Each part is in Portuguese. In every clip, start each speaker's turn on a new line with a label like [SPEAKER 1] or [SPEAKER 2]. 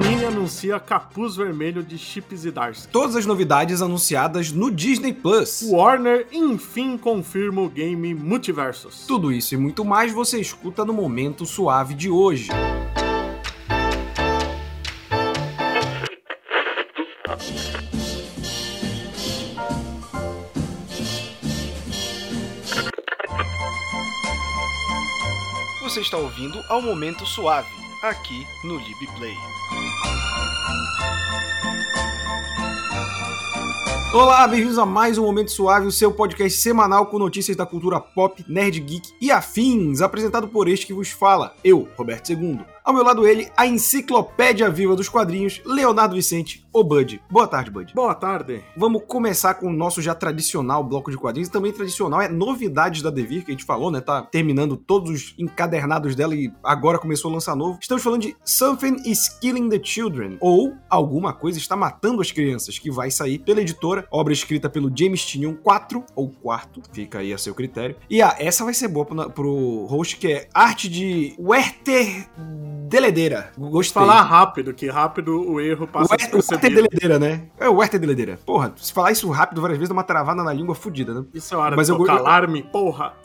[SPEAKER 1] Panini anuncia Capuz Vermelho de Chip Zdarsky.
[SPEAKER 2] Todas as novidades anunciadas no Disney Plus.
[SPEAKER 1] Warner enfim confirma o game Multiversus.
[SPEAKER 2] Tudo isso e muito mais você escuta no Momento Suave de hoje. Você está ouvindo ao Momento Suave, aqui no LibPlay. Olá, bem-vindos a mais um Momento Suave, o seu podcast semanal com notícias da cultura pop, nerd geek e afins, apresentado por este que vos fala, eu, Roberto II. Ao meu lado ele, a enciclopédia viva dos quadrinhos, Leonardo Vicente, o Bud. Boa tarde, Bud.
[SPEAKER 1] Boa tarde.
[SPEAKER 2] Vamos começar com o nosso já tradicional bloco de quadrinhos, e também tradicional é novidades da Devir, que a gente falou, né? Tá terminando todos os encadernados dela e agora começou a lançar novo. Estamos falando de Something is Killing the Children, ou Alguma Coisa Está Matando as Crianças, que vai sair pela editora, obra escrita pelo James Tinion 4, ou quarto, fica aí a seu critério. E ah, essa vai ser boa pro, pro host, que é arte de Werther Deledeira. Gostei.
[SPEAKER 1] Falar rápido, que rápido o erro passa
[SPEAKER 2] Werther Deledeira, né? É o Werther Deledeira. Porra, se falar isso rápido várias vezes dá uma travada na língua fodida, né?
[SPEAKER 1] Isso é hora
[SPEAKER 2] Mas
[SPEAKER 1] de
[SPEAKER 2] eu
[SPEAKER 1] alarme, porra.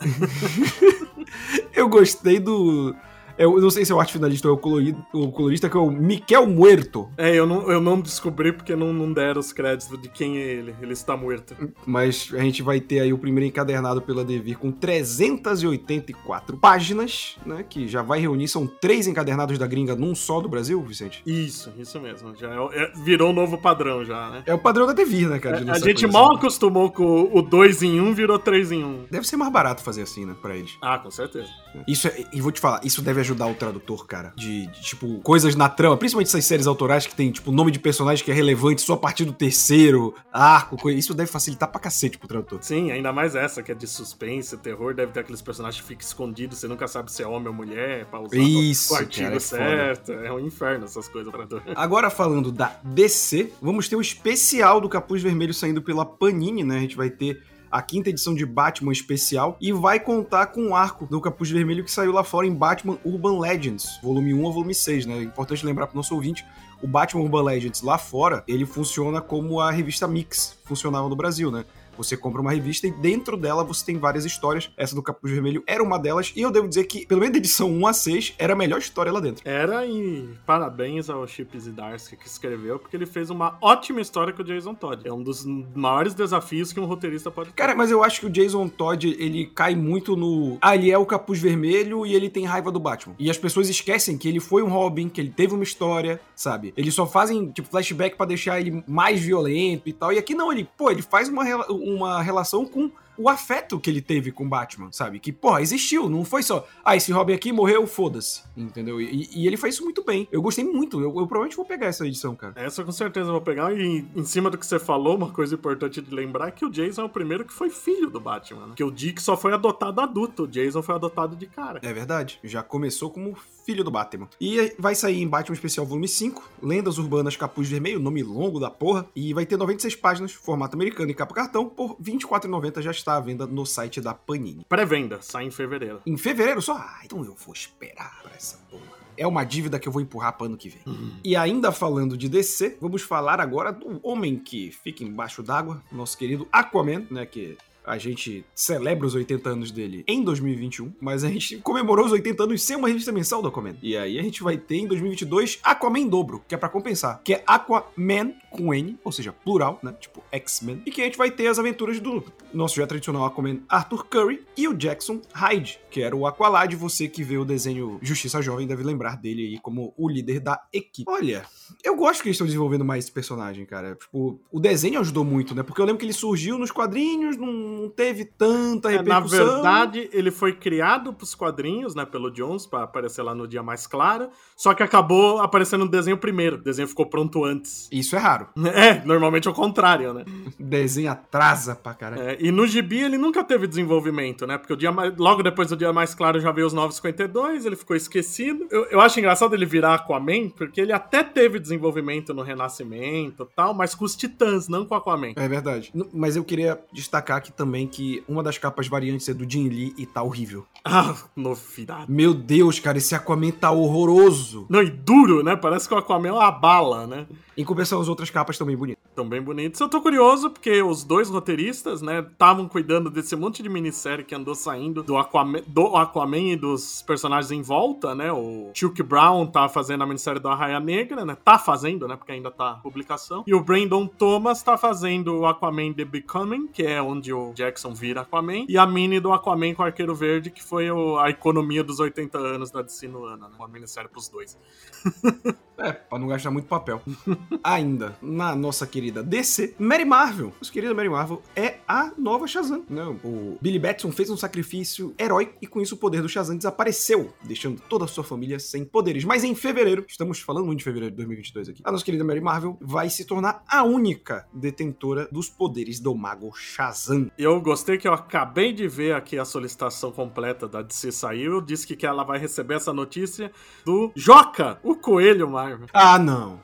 [SPEAKER 2] Eu gostei do. Eu não sei se é o arte finalista ou é o colorido- o colorista, que é o Miquel Muerto.
[SPEAKER 1] É, eu não, eu não descobri porque não, não deram os créditos de quem é ele. Ele está morto.
[SPEAKER 2] Mas a gente vai ter aí o primeiro encadernado pela Devir com 384 páginas, né? Que já vai reunir, são três encadernados da gringa num só do Brasil, Vicente?
[SPEAKER 1] Isso, isso mesmo. Já é é- virou um novo padrão já, né?
[SPEAKER 2] É o padrão da Devir, né, cara? de
[SPEAKER 1] a gente
[SPEAKER 2] coisa
[SPEAKER 1] mal
[SPEAKER 2] assim.
[SPEAKER 1] acostumou com o 2 em 1, um, virou 3 em 1. Um.
[SPEAKER 2] Deve ser mais barato fazer assim, né, pra eles.
[SPEAKER 1] Ah, com certeza.
[SPEAKER 2] Isso é, e vou te falar, isso deve ajudar o tradutor, cara. De, de, tipo, coisas na trama, principalmente essas séries autorais que tem, tipo, nome de personagem que é relevante só a partir do terceiro arco. Isso deve facilitar pra cacete pro tradutor.
[SPEAKER 1] Sim, ainda mais essa, que é de suspense, terror, deve ter aqueles personagens que ficam escondidos, você nunca sabe se é homem ou mulher, pra usar
[SPEAKER 2] Isso,
[SPEAKER 1] o artigo
[SPEAKER 2] cara, é
[SPEAKER 1] certo. É um inferno essas coisas pra tu.
[SPEAKER 2] Agora falando da DC, vamos ter o especial do Capuz Vermelho saindo pela Panini, né? A gente vai ter a quinta edição de Batman especial e vai contar com o arco do Capuz Vermelho que saiu lá fora em Batman Urban Legends, volume 1 a volume 6, né? É importante lembrar pro nosso ouvinte, o Batman Urban Legends lá fora, ele funciona como a revista Mix funcionava no Brasil, né? Você compra uma revista e dentro dela você tem várias histórias. Essa do Capuz Vermelho era uma delas. E eu devo dizer que, pelo menos da edição 1 a 6, era a melhor história lá dentro.
[SPEAKER 1] Era e parabéns ao Chip Zdarsky que escreveu, porque ele fez uma ótima história com o Jason Todd. É um dos maiores desafios que um roteirista pode ter.
[SPEAKER 2] Cara, mas eu acho que o Jason Todd, ele cai muito no. Ah, ele é o capuz vermelho e ele tem raiva do Batman. E as pessoas esquecem que ele foi um Robin, que ele teve uma história, sabe? Eles só fazem, tipo, flashback pra deixar ele mais violento e tal. E aqui não, ele, pô, ele faz uma, uma relação com o afeto que ele teve com o Batman, sabe? Que, pô, existiu, não foi só, ah, esse Robin aqui morreu, foda-se, entendeu? E, e ele faz isso muito bem. Eu gostei muito, eu, eu provavelmente vou pegar essa edição, cara.
[SPEAKER 1] Essa com certeza eu vou pegar. E em cima do que você falou, uma coisa importante de lembrar é que o Jason é o primeiro que foi filho do Batman. Né? Que o Dick só foi adotado adulto, o Jason foi adotado de cara.
[SPEAKER 2] É verdade, já começou como filho do Batman. E vai sair em Batman Especial Volume 5, Lendas Urbanas Capuz Vermelho, nome longo da porra, e vai ter 96 páginas, formato americano e capa cartão, por R$ 24,90 já está à venda no site da Panini.
[SPEAKER 1] Pré-venda, sai em fevereiro.
[SPEAKER 2] Em fevereiro só? Ah, então eu vou esperar pra essa porra. É uma dívida que eu vou empurrar para ano que vem. E ainda falando de DC, vamos falar agora do homem que fica embaixo d'água, nosso querido Aquaman, né, que a gente celebra os 80 anos dele em 2021, mas a gente comemorou os 80 anos sem uma revista mensal do Aquaman. E aí a gente vai ter em 2022 Aquaman dobro, que é pra compensar, que é Aquaman com N, ou seja, plural, né? Tipo X-Men. E que a gente vai ter as aventuras do nosso já tradicional Aquaman Arthur Curry e o Jackson Hyde, que era o Aqualad. Você que vê o desenho Justiça Jovem deve lembrar dele aí como o líder da equipe. Olha, eu gosto que eles estão desenvolvendo mais esse personagem, cara. Tipo, o desenho ajudou muito, né? Porque eu lembro que ele surgiu nos quadrinhos, não não teve tanta
[SPEAKER 1] É, na
[SPEAKER 2] repercussão.
[SPEAKER 1] verdade, ele foi criado pros quadrinhos, né, pelo Jones, pra aparecer lá no dia mais claro. Só que acabou aparecendo no desenho primeiro. O desenho ficou pronto antes.
[SPEAKER 2] Isso é raro.
[SPEAKER 1] É, normalmente é o contrário, né?
[SPEAKER 2] Desenho atrasa pra caralho.
[SPEAKER 1] É, e no gibi ele nunca teve desenvolvimento, né? Porque o dia mais- logo depois do dia mais claro já veio os 952, ele ficou esquecido. Eu, eu acho engraçado ele virar Aquaman, porque ele até teve desenvolvimento no Renascimento e tal, mas com os Titãs, não com o Aquaman.
[SPEAKER 2] É verdade. N- Mas eu queria destacar que também também que uma das capas variantes é do Jin Lee e tá horrível.
[SPEAKER 1] Ah, novidade.
[SPEAKER 2] Meu Deus, cara, esse Aquaman tá horroroso.
[SPEAKER 1] Não, e duro, né? Parece que o Aquaman é uma bala, né?
[SPEAKER 2] Em compensação, as outras capas também bonitas.
[SPEAKER 1] Tão bem bonitos. Eu tô curioso porque os dois roteiristas, né, estavam cuidando desse monte de minissérie que andou saindo do Aquaman, do Aquaman e dos personagens em volta, né? O Chuck Brown tá fazendo a minissérie do Arraia Negra, né? Tá fazendo, né? Porque ainda tá publicação. E o Brandon Thomas tá fazendo o Aquaman The Becoming, que é onde o Jackson vira Aquaman. E a mini do Aquaman com Arqueiro Verde, que foi o, a economia dos 80 anos da DC no ano, né? Uma minissérie pros dois.
[SPEAKER 2] É, pra não gastar muito papel. Ainda, na nossa querida DC, Mary Marvel. Nossa querida Mary Marvel é a nova Shazam. Né? O Billy Batson fez um sacrifício heróico e com isso o poder do Shazam desapareceu, deixando toda a sua família sem poderes. Mas em fevereiro, estamos falando muito de fevereiro de 2022 aqui, a nossa querida Mary Marvel vai se tornar a única detentora dos poderes do mago Shazam.
[SPEAKER 1] Eu gostei que eu acabei de ver aqui a solicitação completa da DC saiu. Disse que, ela vai receber essa notícia do Joca, o coelho Marvel.
[SPEAKER 2] Ah, não.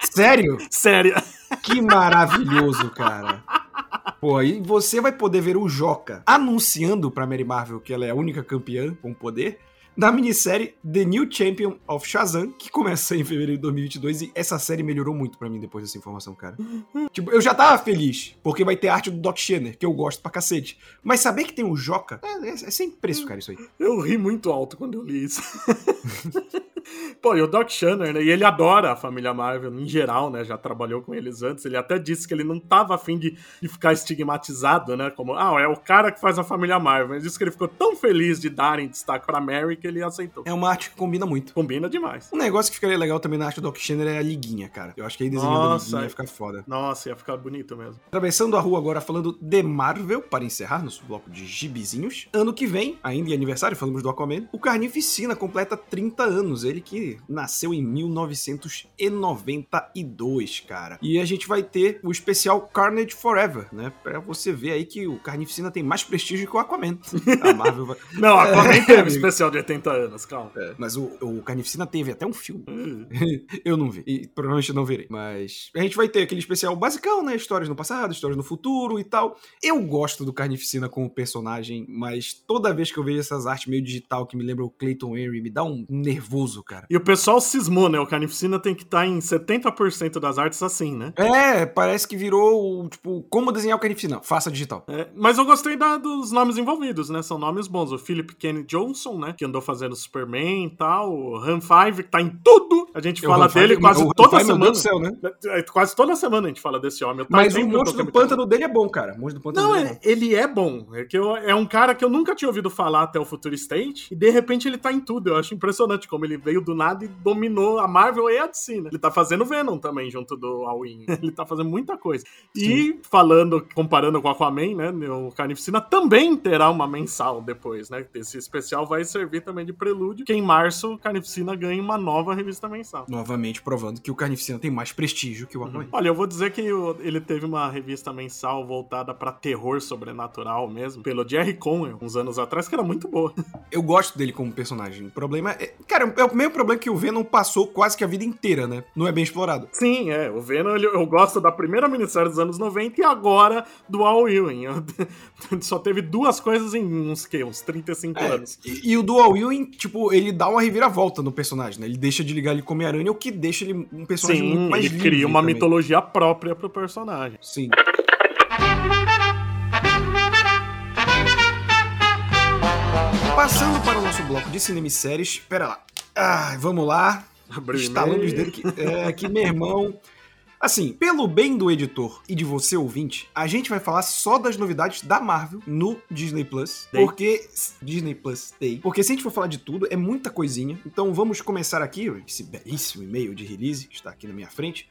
[SPEAKER 2] Sério?
[SPEAKER 1] Sério.
[SPEAKER 2] Que maravilhoso, cara. Pô, aí você vai poder ver o Joca anunciando pra Mary Marvel que ela é a única campeã com poder da minissérie The New Champion of Shazam, que começa em fevereiro de 2022 e essa série melhorou muito pra mim depois dessa informação, cara. tipo, eu já tava feliz, porque vai ter arte do Doc Shanner, que eu gosto pra cacete. Mas saber que tem o Joca, é, é, é sem preço, cara, isso aí.
[SPEAKER 1] Eu ri muito alto quando eu li isso. Pô, e o Doc Shanner, né? E ele adora a família Marvel em geral, né? Já trabalhou com eles antes. Ele até disse que ele não tava afim de, de ficar estigmatizado, né? Como, ah, é o cara que faz a família Marvel. Ele disse que ele ficou tão feliz de darem destaque pra Mary que ele aceitou.
[SPEAKER 2] É uma arte que combina muito.
[SPEAKER 1] Combina demais.
[SPEAKER 2] Um negócio que ficaria legal também na arte do Doc Shanner é a liguinha, cara. Eu acho que aí desenhando
[SPEAKER 1] Nossa,
[SPEAKER 2] a liguinha
[SPEAKER 1] é.
[SPEAKER 2] ia ficar foda.
[SPEAKER 1] Nossa, ia ficar bonito mesmo.
[SPEAKER 2] Atravessando a rua agora falando de Marvel, para encerrar nosso bloco de gibizinhos. Ano que vem, ainda em aniversário, falamos do Aquaman, o Carnificina completa 30 anos. Ele que nasceu em 1992, cara. E a gente vai ter o especial Carnage Forever, né? Pra você ver aí que o Carnificina tem mais prestígio que o Aquaman. A Marvel vai...
[SPEAKER 1] Não, Aquaman
[SPEAKER 2] É,
[SPEAKER 1] teve
[SPEAKER 2] amigo.
[SPEAKER 1] especial de 80 anos, calma.
[SPEAKER 2] É, mas o, o Carnificina teve até um filme.
[SPEAKER 1] Hum.
[SPEAKER 2] eu não vi. E provavelmente não verei. Mas a gente vai ter aquele especial basicão, né? Histórias no passado, histórias no futuro e tal. Eu gosto do Carnificina como personagem, mas toda vez que eu vejo essas artes meio digital que me lembram o Clayton Henry, me dá um nervoso, cara.
[SPEAKER 1] E o pessoal cismou, né? O Carnificina tem que estar em 70% das artes assim, né?
[SPEAKER 2] É, parece que virou, o, tipo, como desenhar o Carnificina. Faça digital.
[SPEAKER 1] É, mas eu gostei da- dos nomes envolvidos, né? São nomes bons. O Philip Kennedy Johnson, né? Que andou fazendo Superman e tal. O Han Five, que tá em tudo. A gente fala
[SPEAKER 2] É, O Han
[SPEAKER 1] dele
[SPEAKER 2] Five-
[SPEAKER 1] quase toda
[SPEAKER 2] Five, meu
[SPEAKER 1] semana.
[SPEAKER 2] Deus do céu, né?
[SPEAKER 1] É, Quase toda semana a gente fala desse homem. Eu
[SPEAKER 2] Mas o
[SPEAKER 1] eu
[SPEAKER 2] monstro do pântano dele é bom, cara. O monstro do pântano
[SPEAKER 1] Não,
[SPEAKER 2] dele é
[SPEAKER 1] é-
[SPEAKER 2] bom.
[SPEAKER 1] ele é bom. É, que eu- é um cara que eu nunca tinha ouvido falar até o Future State. E de repente ele tá em tudo. Eu acho impressionante como ele veio do nada e dominou a Marvel e a DC, né? Ele tá fazendo Venom também junto do All-In. ele tá fazendo muita coisa. E falando, comparando com o Aquaman, né? O Carnificina também terá uma mensal depois, né? Esse especial vai servir também de prelúdio. Que em março o Carnificina ganha uma nova revista mensal.
[SPEAKER 2] Novamente provando que o Carnificina tem mais prestígio que o Aquaman.
[SPEAKER 1] Olha, eu vou dizer que ele teve uma revista mensal voltada pra terror sobrenatural mesmo, pelo Jerry Conwell, uns anos atrás, que era muito boa.
[SPEAKER 2] Eu gosto dele como personagem. O problema é. Cara, é o mesmo problema que o Venom passou quase que a vida inteira, né? Não é bem explorado.
[SPEAKER 1] Sim, é. O Venom, ele- eu gosto da primeira minissérie dos anos 90 e agora do Al Ewing. Só teve duas coisas em uns, que, uns 35
[SPEAKER 2] É,
[SPEAKER 1] anos.
[SPEAKER 2] e, e o Dual Ewing, tipo, ele dá uma reviravolta no personagem, né? Ele deixa de ligar ele com Homem-Aranha, o que deixa ele um personagem
[SPEAKER 1] Sim,
[SPEAKER 2] muito mais
[SPEAKER 1] ele cria uma
[SPEAKER 2] também.
[SPEAKER 1] mitologia própria pro personagem.
[SPEAKER 2] Sim. Passando para o nosso bloco de cinema e séries, pera lá. Ah, vamos lá.
[SPEAKER 1] Abriu
[SPEAKER 2] Estalando os dedos que, é, que meu irmão. Assim, pelo bem do editor e de você ouvinte, a gente vai falar só das novidades da Marvel no Disney Plus,
[SPEAKER 1] Day.
[SPEAKER 2] porque Disney Plus Day. Porque se a gente for falar de tudo, é muita coisinha. Então vamos começar aqui esse belíssimo e-mail de release que está aqui na minha frente.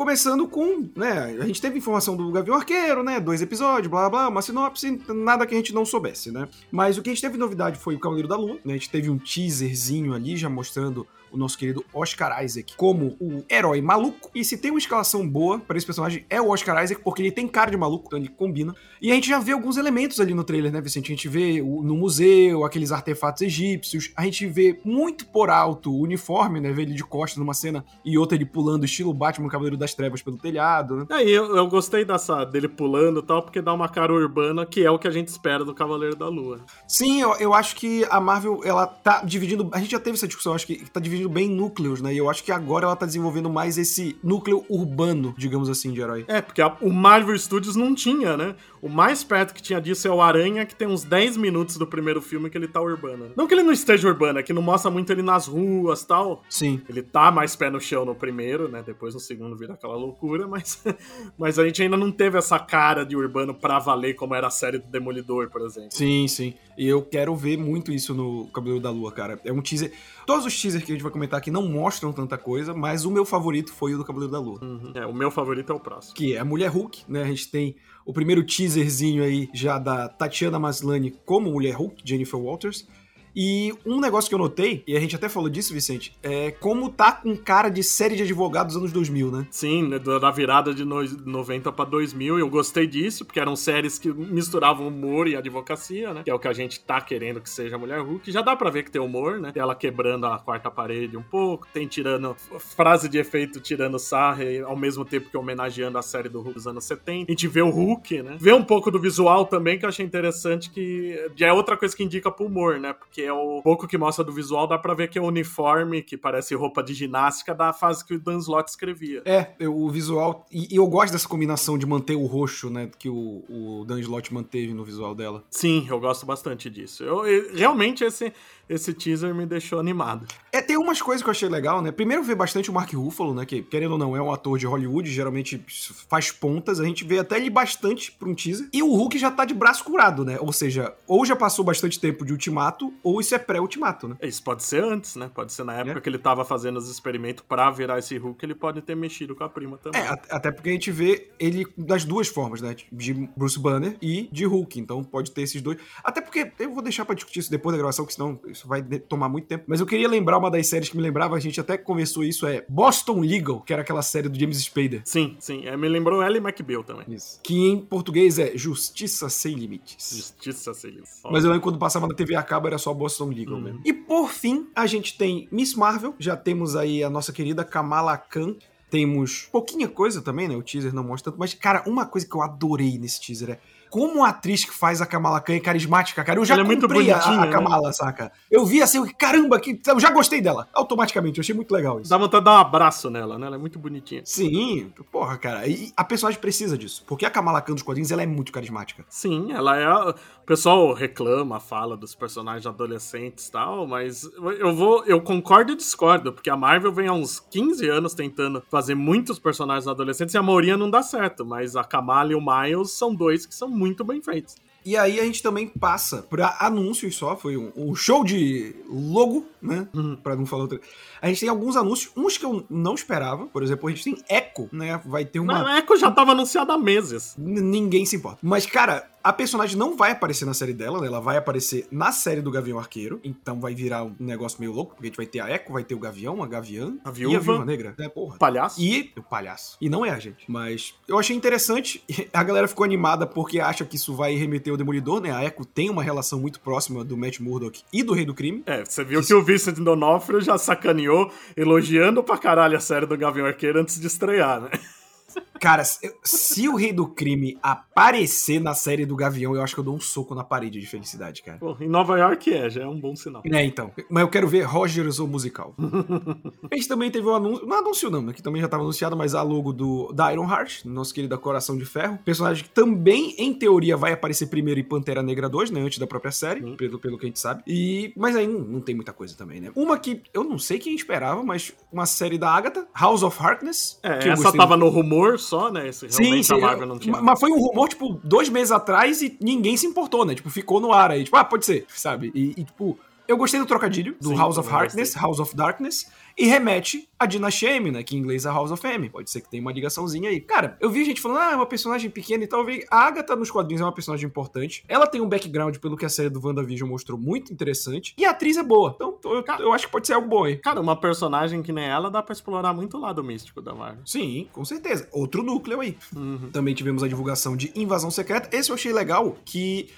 [SPEAKER 2] Começando com, né, a gente teve informação do Gavião Arqueiro, né, dois episódios, blá blá, uma sinopse, nada que a gente não soubesse, né. Mas o que a gente teve novidade foi o Cavaleiro da Lua, né, a gente teve um teaserzinho ali já mostrando o nosso querido Oscar Isaac como o herói maluco. E se tem uma escalação boa para esse personagem é o Oscar Isaac, porque ele tem cara de maluco, então ele combina. E a gente já vê alguns elementos ali no trailer, né, Vicente? A gente vê o, no museu aqueles artefatos egípcios, a gente vê muito por alto o uniforme, né? Vê ele de costas numa cena e outra ele pulando, estilo Batman, Cavaleiro das Trevas pelo telhado, né?
[SPEAKER 1] É, eu, eu gostei dessa dele pulando e tal, porque dá uma cara urbana, que é o que a gente espera do Cavaleiro da Lua.
[SPEAKER 2] Sim, eu, eu acho que a Marvel, ela tá dividindo. A gente já teve essa discussão, acho que tá dividindo bem núcleos, né? E eu acho que agora ela tá desenvolvendo mais esse núcleo urbano, digamos assim, de herói.
[SPEAKER 1] É, porque a, o Marvel Studios não tinha, né? O mais perto que tinha disso é o Aranha, que tem uns 10 minutos do primeiro filme que ele tá urbano. Não que ele não esteja urbano, é que não mostra muito ele nas ruas tal.
[SPEAKER 2] Sim.
[SPEAKER 1] Ele tá mais pé no chão no primeiro, né? Depois no segundo vira aquela loucura, mas, mas a gente ainda não teve essa cara de urbano pra valer como era a série do Demolidor, por exemplo.
[SPEAKER 2] Sim, sim. E eu quero ver muito isso no Cabelo da Lua, cara. É um teaser. Todos os teasers que a gente vai comentar aqui não mostram tanta coisa, mas o meu favorito foi o do Cabelo da Lua.
[SPEAKER 1] Uhum. É, o meu favorito é o próximo.
[SPEAKER 2] Que é a Mulher Hulk, né? A gente tem o primeiro teaserzinho aí já da Tatiana Maslany como Mulher Hulk, Jennifer Walters. E um negócio que eu notei, e a gente até falou disso, Vicente, é como tá com cara de série de advogados dos anos 2000, né?
[SPEAKER 1] Sim, né, da virada de 90 para 2000, eu gostei disso, porque eram séries que misturavam humor e advocacia, né? Que é o que a gente tá querendo que seja Mulher Hulk. Já dá pra ver que tem humor, né? Ela quebrando a quarta parede um pouco, tem tirando frase de efeito, tirando sarra, ao mesmo tempo que homenageando a série do Hulk dos anos 70. A gente vê o Hulk, né? Vê um pouco do visual também, que eu achei interessante, que é outra coisa que indica pro humor, né? Porque é o pouco que mostra do visual, dá pra ver que é o uniforme, que parece roupa de ginástica, da fase que o Dan Slott escrevia.
[SPEAKER 2] É, o visual. E, e eu gosto dessa combinação de manter o roxo, né? Que o, o Dan Slott manteve no visual dela.
[SPEAKER 1] Sim, eu gosto bastante disso. Eu, eu realmente esse esse teaser me deixou animado.
[SPEAKER 2] É, tem umas coisas que eu achei legal, né? Primeiro, ver bastante o Mark Ruffalo, né? Que, querendo ou não, é um ator de Hollywood, geralmente faz pontas. A gente vê até ele bastante pra um teaser. E o Hulk já tá de braço curado, né? Ou seja, ou já passou bastante tempo de ultimato, ou isso é pré-ultimato, né?
[SPEAKER 1] Isso pode ser antes, né? Pode ser na época é. que ele tava fazendo os experimentos pra virar esse Hulk, ele pode ter mexido com a prima também.
[SPEAKER 2] É, até porque a gente vê ele das duas formas, né? De Bruce Banner e de Hulk. Então pode ter esses dois. Até porque eu vou deixar pra discutir isso depois da gravação, que senão isso vai tomar muito tempo. Mas eu queria lembrar uma das séries que me lembrava, a gente até conversou isso, é Boston Legal, que era aquela série do James Spader.
[SPEAKER 1] Sim, sim. É, me lembrou Ellie McBeal também.
[SPEAKER 2] Isso. Que em português é Justiça Sem Limites.
[SPEAKER 1] Justiça Sem Limites.
[SPEAKER 2] Mas eu lembro quando passava na TV a cabo era só Boston Legal uhum. mesmo. E por fim, a gente tem Miss Marvel, já temos aí a nossa querida Kamala Khan, temos pouquinha coisa também, né? O teaser não mostra tanto, mas, cara, uma coisa que eu adorei nesse teaser é como a atriz que faz a Kamala Khan é carismática, cara. Eu já Ela comprei é a, a, né? Kamala, né? saca? Eu vi assim, caramba, que, eu já gostei dela. Automaticamente, eu achei muito legal isso.
[SPEAKER 1] Dá vontade de dar um abraço nela, né? Ela é muito bonitinha.
[SPEAKER 2] Sim, porra, cara. E a personagem precisa disso. Porque a Kamala Khan dos quadrinhos, ela é muito carismática.
[SPEAKER 1] Sim, ela é... A... O pessoal reclama, fala dos personagens adolescentes e tal, mas eu vou... Eu concordo e discordo, porque a Marvel vem há uns 15 anos tentando fazer muitos personagens adolescentes e a maioria não dá certo, mas a Kamala e o Miles são dois que são muito bem feitos.
[SPEAKER 2] E aí a gente também passa para anúncios só, foi um, um, show de logo, né? Uhum. Para não falar outra. A gente tem alguns anúncios, uns que eu não esperava. Por exemplo, a gente tem Echo, né? Vai ter uma.
[SPEAKER 1] Não, Echo já tava anunciado há meses.
[SPEAKER 2] N ninguém se importa. Mas, cara, a personagem não vai aparecer na série dela, né? Ela vai aparecer na série do Gavião Arqueiro. Então vai virar um negócio meio louco, porque a gente vai ter a Echo, vai ter o Gavião, a Gaviã
[SPEAKER 1] a Viúva,
[SPEAKER 2] e a Viúva Negra. É, porra.
[SPEAKER 1] Palhaço.
[SPEAKER 2] E o palhaço. E não é a gente. Mas eu achei interessante. A galera ficou animada porque acha que isso vai remeter ao Demolidor, né? A Echo tem uma relação muito próxima do Matt Murdock e do Rei do Crime.
[SPEAKER 1] É, você viu que, que o Vincent D'Onofrio já sacaneou, elogiando pra caralho a série do Gavião Arqueiro antes de estrear, né?
[SPEAKER 2] Cara, se o Rei do Crime aparecer na série do Gavião, eu acho que eu dou um soco na parede de felicidade, cara.
[SPEAKER 1] Pô, em Nova York é, já é um bom sinal.
[SPEAKER 2] É, então. Mas eu quero ver Rogers ou musical. a gente também teve um anúncio. Não anúncio, não, né? Que também já estava anunciado, mas a logo do da Iron Heart, nosso querido Coração de Ferro. Personagem que também, em teoria, vai aparecer primeiro em Pantera Negra 2, né? Antes da própria série, hum. pelo, pelo que a gente sabe. E. Mas aí não, não tem muita coisa também, né? Uma que eu não sei quem esperava, mas uma série da Agatha, House of Harkness.
[SPEAKER 1] É, essa tava no rumor só, né? Esse
[SPEAKER 2] sim, sim. não tinha. Mas foi um rumor, tipo, dois meses atrás e ninguém se importou, né? Tipo, ficou no ar aí. Tipo, ah, pode ser, sabe? E, e tipo, Eu gostei do trocadilho, do
[SPEAKER 1] Sim,
[SPEAKER 2] House of
[SPEAKER 1] também
[SPEAKER 2] Harkness, House of Darkness, e remete a Dinastia M, né? Que em inglês é House of M. Pode ser que tenha uma ligaçãozinha aí. Cara, eu vi gente falando, ah, é uma personagem pequena e tal. A Agatha nos quadrinhos é uma personagem importante. Ela tem um background, pelo que a série do WandaVision mostrou, muito interessante. E a atriz é boa. Então, eu, eu acho que pode ser algo bom aí.
[SPEAKER 1] Cara, uma personagem que nem ela dá pra explorar muito o lado místico da Marvel.
[SPEAKER 2] Sim, com certeza. Outro núcleo aí.
[SPEAKER 1] Uhum.
[SPEAKER 2] Também tivemos a divulgação de Invasão Secreta. Esse eu achei legal, que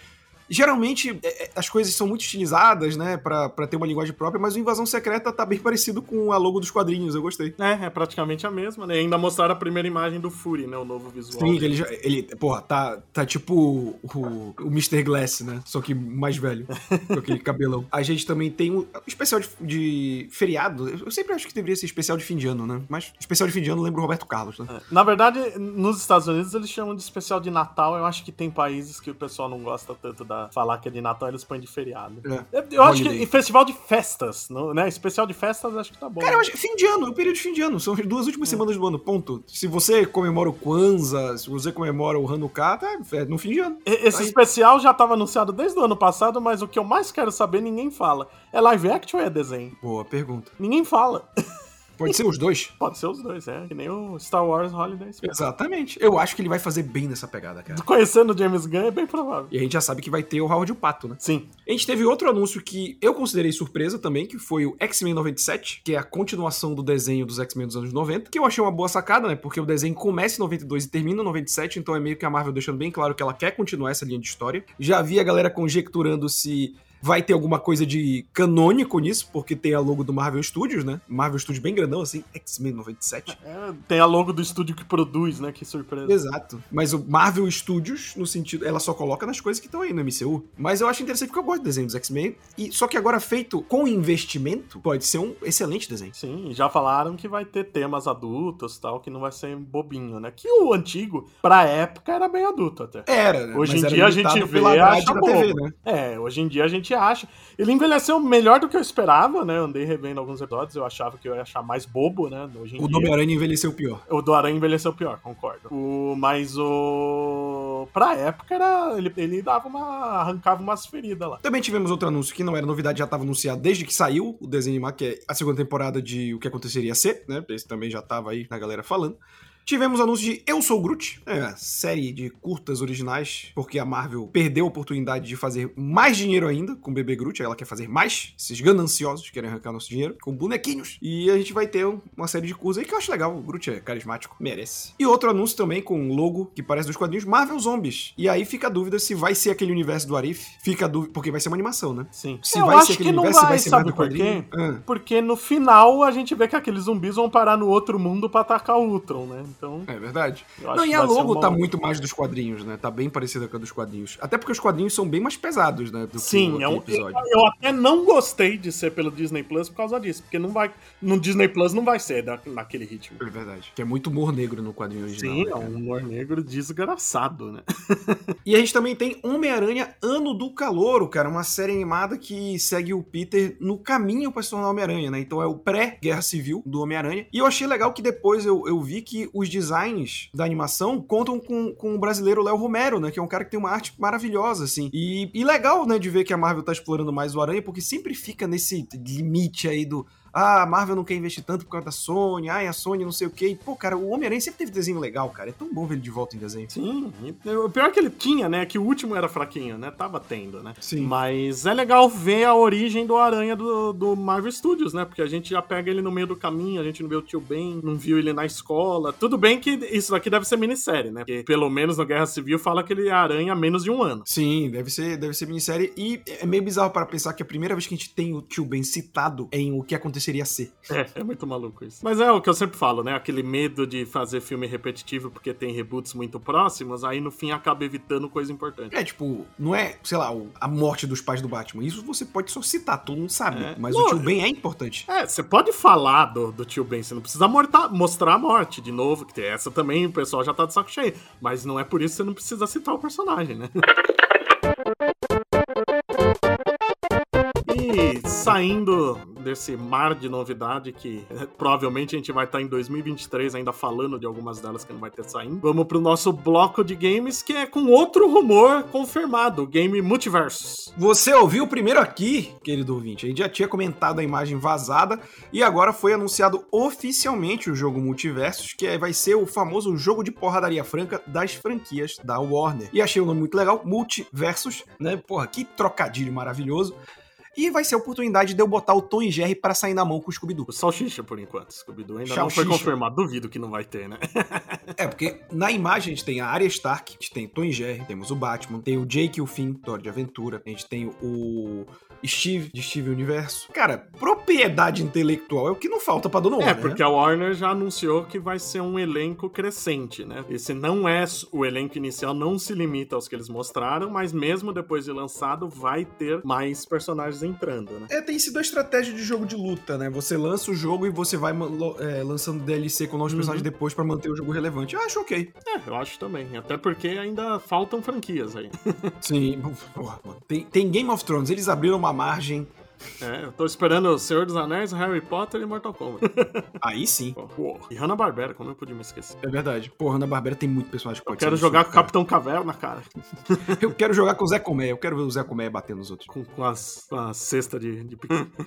[SPEAKER 2] Geralmente é, é, as coisas são muito estilizadas, né, pra, pra ter uma linguagem própria, mas o Invasão Secreta tá bem parecido com a logo dos quadrinhos, eu gostei.
[SPEAKER 1] É, é praticamente a mesma, né? E ainda mostraram a primeira imagem do Fury, né? O novo visual.
[SPEAKER 2] Sim, ele, já, ele porra, tá, tá tipo o, o, o Mr. Glass, né? Só que mais velho, com aquele cabelão. A gente também tem um especial de, de, feriado. Eu sempre acho que deveria ser especial de fim de ano, né? Mas especial de fim de ano lembra o Roberto Carlos, né?
[SPEAKER 1] É. Na verdade, nos Estados Unidos eles chamam de especial de Natal. Eu acho que tem países que o pessoal não gosta tanto da falar que é de Natal, eles põem de feriado.
[SPEAKER 2] É.
[SPEAKER 1] Eu, eu acho que festival de festas, né? Especial de festas, acho que tá bom.
[SPEAKER 2] Cara, eu acho fim de ano, é o período de fim de ano. São as duas últimas é. semanas do ano, ponto. Se você comemora o Kwanzaa, se você comemora o Hanukkah, tá é no fim de ano.
[SPEAKER 1] Esse Aí... especial já tava anunciado desde o ano passado, mas o que eu mais quero saber, ninguém fala. É live action ou é desenho?
[SPEAKER 2] Boa pergunta.
[SPEAKER 1] Ninguém fala.
[SPEAKER 2] Pode ser os dois?
[SPEAKER 1] Pode ser os dois, é. Que nem o Star Wars Holiday Special.
[SPEAKER 2] Exatamente. Eu acho que ele vai fazer bem nessa pegada, cara.
[SPEAKER 1] Conhecendo o James Gunn é bem provável.
[SPEAKER 2] E a gente já sabe que vai ter o Howard o Pato, né?
[SPEAKER 1] Sim.
[SPEAKER 2] A gente teve outro anúncio que eu considerei surpresa também, que foi o X-Men 97, que é a continuação do desenho dos X-Men dos anos 90, que eu achei uma boa sacada, né? Porque o desenho começa em 92 e termina em 97, então é meio que a Marvel deixando bem claro que ela quer continuar essa linha de história. Já vi a galera conjecturando se Vai ter alguma coisa de canônico nisso, porque tem a logo do Marvel Studios, né? Marvel Studios bem grandão, assim, X-Men 97.
[SPEAKER 1] É, tem a logo do estúdio que produz, né? Que surpresa.
[SPEAKER 2] Exato. Mas o Marvel Studios, no sentido, ela só coloca nas coisas que estão aí no MCU. Mas eu acho interessante porque eu gosto do desenho dos X-Men. E só que agora feito com investimento, pode ser um excelente desenho.
[SPEAKER 1] Sim, já falaram que vai ter temas adultos tal, que não vai ser bobinho, né? Que o antigo, pra época, era bem adulto até.
[SPEAKER 2] Era, né?
[SPEAKER 1] Hoje em dia a gente vê acha bobo. TV, né? É, hoje em dia a gente acha. Ele envelheceu melhor do que eu esperava, né? Eu andei revendo alguns episódios, eu achava que eu ia achar mais bobo, né?
[SPEAKER 2] Hoje o do Homem-Aranha envelheceu pior.
[SPEAKER 1] O do Aranha envelheceu pior, concordo. O, mas o. Pra época era. Ele, ele dava uma. arrancava umas feridas lá.
[SPEAKER 2] Também tivemos outro anúncio que não era novidade, já estava anunciado desde que saiu o desenho que é a segunda temporada de O que aconteceria ser, né? Esse também já tava aí na galera falando. Tivemos o anúncio de Eu Sou Groot, é, série de curtas originais, porque a Marvel perdeu a oportunidade de fazer mais dinheiro ainda com o Bebê Groot, ela quer fazer mais, esses gananciosos querem arrancar nosso dinheiro, com bonequinhos. E a gente vai ter uma série de curtas aí que eu acho legal, o Groot é carismático, merece. E outro anúncio também com um logo que parece dos quadrinhos, Marvel Zombies. E aí fica a dúvida se vai ser aquele universo do Arif, fica a dúvida, porque vai ser uma animação, né?
[SPEAKER 1] Sim.
[SPEAKER 2] Se
[SPEAKER 1] eu
[SPEAKER 2] vai
[SPEAKER 1] acho
[SPEAKER 2] ser aquele
[SPEAKER 1] que não
[SPEAKER 2] universo,
[SPEAKER 1] vai,
[SPEAKER 2] se vai ser
[SPEAKER 1] sabe por quê?
[SPEAKER 2] Ah.
[SPEAKER 1] Porque no final a gente vê que aqueles zumbis vão parar no outro mundo pra atacar o Ultron, né? Então...
[SPEAKER 2] É verdade. Não, e a logo tá muito mais dos quadrinhos, né? Tá bem parecida com a dos quadrinhos. Até porque os quadrinhos são bem mais pesados, né? Do
[SPEAKER 1] Sim,
[SPEAKER 2] que
[SPEAKER 1] é
[SPEAKER 2] o
[SPEAKER 1] um,
[SPEAKER 2] episódio.
[SPEAKER 1] Eu, eu, até não gostei de ser pelo Disney Plus por causa disso. Porque não vai. No Disney Plus não vai ser da, naquele ritmo.
[SPEAKER 2] É verdade. Que é muito humor negro no quadrinho original.
[SPEAKER 1] Sim,
[SPEAKER 2] né,
[SPEAKER 1] é um humor negro desgraçado, né?
[SPEAKER 2] e a gente também tem Homem-Aranha Ano do Calouro, cara. Uma série animada que segue o Peter no caminho para se tornar Homem-Aranha, né? Então é o pré-guerra civil do Homem-Aranha. E eu achei legal que depois eu, eu vi que os designs da animação contam com, com o brasileiro Léo Romero, né? Que é um cara que tem uma arte maravilhosa, assim. E, e legal, né, de ver que a Marvel tá explorando mais o Aranha, porque sempre fica nesse limite aí do ah, a Marvel não quer investir tanto por causa da Sony, ah, a Sony não sei o quê. E, pô, cara, o Homem-Aranha sempre teve desenho legal, cara. É tão bom ver ele de volta em desenho.
[SPEAKER 1] Sim, o pior é que ele tinha, né? Que o último era fraquinho, né? Tava tendo, né?
[SPEAKER 2] Sim.
[SPEAKER 1] Mas é legal ver a origem do Aranha do, do Marvel Studios, né? Porque a gente já pega ele no meio do caminho, a gente não vê o tio Ben, não viu ele na escola. Tudo bem que isso daqui deve ser minissérie, né? Porque pelo menos no Guerra Civil fala que ele é aranha há menos de um ano.
[SPEAKER 2] Sim, deve ser, deve ser minissérie. E é meio bizarro para pensar que a primeira vez que a gente tem o tio Ben citado é em o que aconteceria ser.
[SPEAKER 1] É, é muito maluco isso. Mas é o que eu sempre falo, né? Aquele medo de fazer filme repetitivo porque tem reboots muito próximos, aí no fim acaba evitando coisa importante.
[SPEAKER 2] É, tipo, não é, sei lá, a morte dos pais do Batman. Isso você pode só citar, todo mundo sabe.
[SPEAKER 1] É.
[SPEAKER 2] Mas o tio Ben é importante.
[SPEAKER 1] É, você pode falar do, do tio Ben, você não precisa mortar, mostrar a morte de novo, que tem essa também o pessoal já tá de saco cheio. Mas não é por isso que você não precisa citar o personagem, né? Saindo desse mar de novidade que eh, provavelmente a gente vai estar em 2023 ainda falando de algumas delas que não vai ter saindo. Vamos pro nosso bloco de games que é com outro rumor confirmado, game Multiversus.
[SPEAKER 2] Você ouviu primeiro aqui, querido ouvinte. A gente já tinha comentado a imagem vazada e agora foi anunciado oficialmente o jogo Multiversus, que é, vai ser o famoso jogo de porradaria franca das franquias da Warner. E achei o nome muito legal, Multiversus, né? Porra, que trocadilho maravilhoso. E vai ser a oportunidade de eu botar o Tom e Jerry para sair na mão com o Scooby-Doo.
[SPEAKER 1] O Salsicha, por enquanto. Scooby-Doo ainda não foi confirmado. Duvido que não vai ter, né?
[SPEAKER 2] é, porque na imagem a gente tem a Arya Stark, a gente tem o Tom e Jerry, temos o Batman, tem o Jake e o Finn, Thor de Aventura, a gente tem o Steve, de Steve Universo. Cara, propriedade intelectual é o que não falta pra Dona Warner.
[SPEAKER 1] É, porque
[SPEAKER 2] né?
[SPEAKER 1] a Warner já anunciou que vai ser um elenco crescente, né? Esse não é o elenco inicial, não se limita aos que eles mostraram, mas mesmo depois de lançado, vai ter mais personagens entrando, né?
[SPEAKER 2] É, tem sido a estratégia de jogo de luta, né? Você lança o jogo e você vai é, lançando DLC com novos uhum. personagens depois para manter o jogo relevante. Eu acho ok.
[SPEAKER 1] É, eu acho também. Até porque ainda faltam franquias aí.
[SPEAKER 2] Sim, porra, tem, tem Game of Thrones, eles abriram uma margem
[SPEAKER 1] é, eu tô esperando o Senhor dos Anéis, Harry Potter e Mortal Kombat.
[SPEAKER 2] Aí sim.
[SPEAKER 1] Pô, e Hanna-Barbera, como eu podia me esquecer?
[SPEAKER 2] É verdade. Pô, Hanna-Barbera tem muito personagem que
[SPEAKER 1] pode Eu quero jogar com o Capitão Caverna, cara.
[SPEAKER 2] eu quero jogar com o Zé Comé. Eu quero ver o Zé Comé batendo nos outros.
[SPEAKER 1] Com, com, as, com a cesta de, de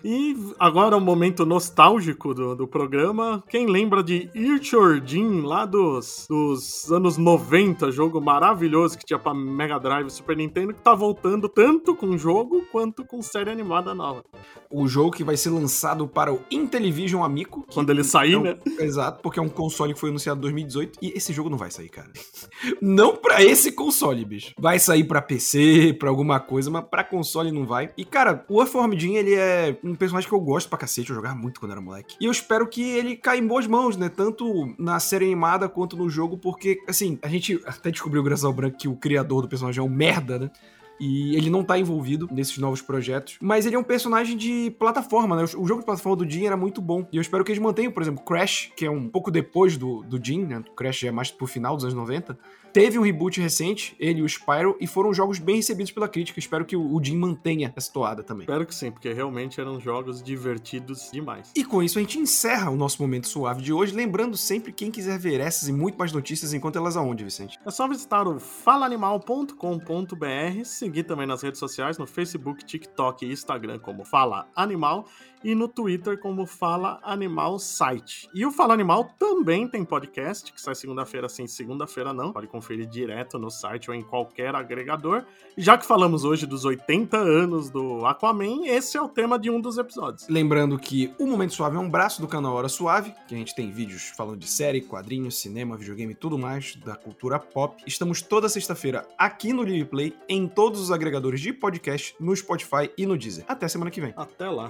[SPEAKER 1] E agora o um momento nostálgico do, do programa. Quem lembra de Irchordin, lá dos, dos anos 90, jogo maravilhoso que tinha pra Mega Drive e Super Nintendo, que tá voltando tanto com jogo quanto com série animada nova
[SPEAKER 2] o jogo que vai ser lançado para o Intellivision Amico.
[SPEAKER 1] Quando ele sair,
[SPEAKER 2] é um,
[SPEAKER 1] né?
[SPEAKER 2] Exato, porque é um console que foi anunciado em 2018 e esse jogo não vai sair, cara. não para esse console, bicho. Vai sair para PC, para alguma coisa, mas para console não vai. E cara, o Earthworm Jim, ele é um personagem que eu gosto pra cacete, eu jogava muito quando era moleque. E eu espero que ele caia em boas mãos, né? Tanto na série animada quanto no jogo, porque assim, a gente até descobriu graças ao branco que o criador do personagem é um merda, né? E ele não tá envolvido nesses novos projetos. Mas ele é um personagem de plataforma, né? O jogo de plataforma do Jin era muito bom. E eu espero que eles mantenham, por exemplo, Crash, que é um pouco depois do, do Jin, né? O Crash é mais pro final dos anos 90 Teve um reboot recente, ele e o Spyro, e foram jogos bem recebidos pela crítica. Espero que o Jim mantenha essa toada também.
[SPEAKER 1] Espero que sim, porque realmente eram jogos divertidos demais.
[SPEAKER 2] E com isso a gente encerra o nosso momento suave de hoje, lembrando sempre quem quiser ver essas e muito mais notícias, enquanto elas aonde, Vicente?
[SPEAKER 1] É só visitar o falaanimal.com.br, seguir também nas redes sociais, no Facebook, TikTok e Instagram como Fala Animal e no Twitter como Fala Animal Site. E o Fala Animal também tem podcast, que sai segunda-feira sim, segunda-feira não. Pode conferir direto no site ou em qualquer agregador. Já que falamos hoje dos 80 anos do Aquaman, esse é o tema de um dos episódios.
[SPEAKER 2] Lembrando que o Momento Suave é um braço do canal Hora Suave, que a gente tem vídeos falando de série, quadrinhos, cinema, videogame e tudo mais da cultura pop. Estamos toda sexta-feira aqui no Live Play, em todos os agregadores de podcast, no Spotify e no Deezer. Até semana que vem.
[SPEAKER 1] Até lá.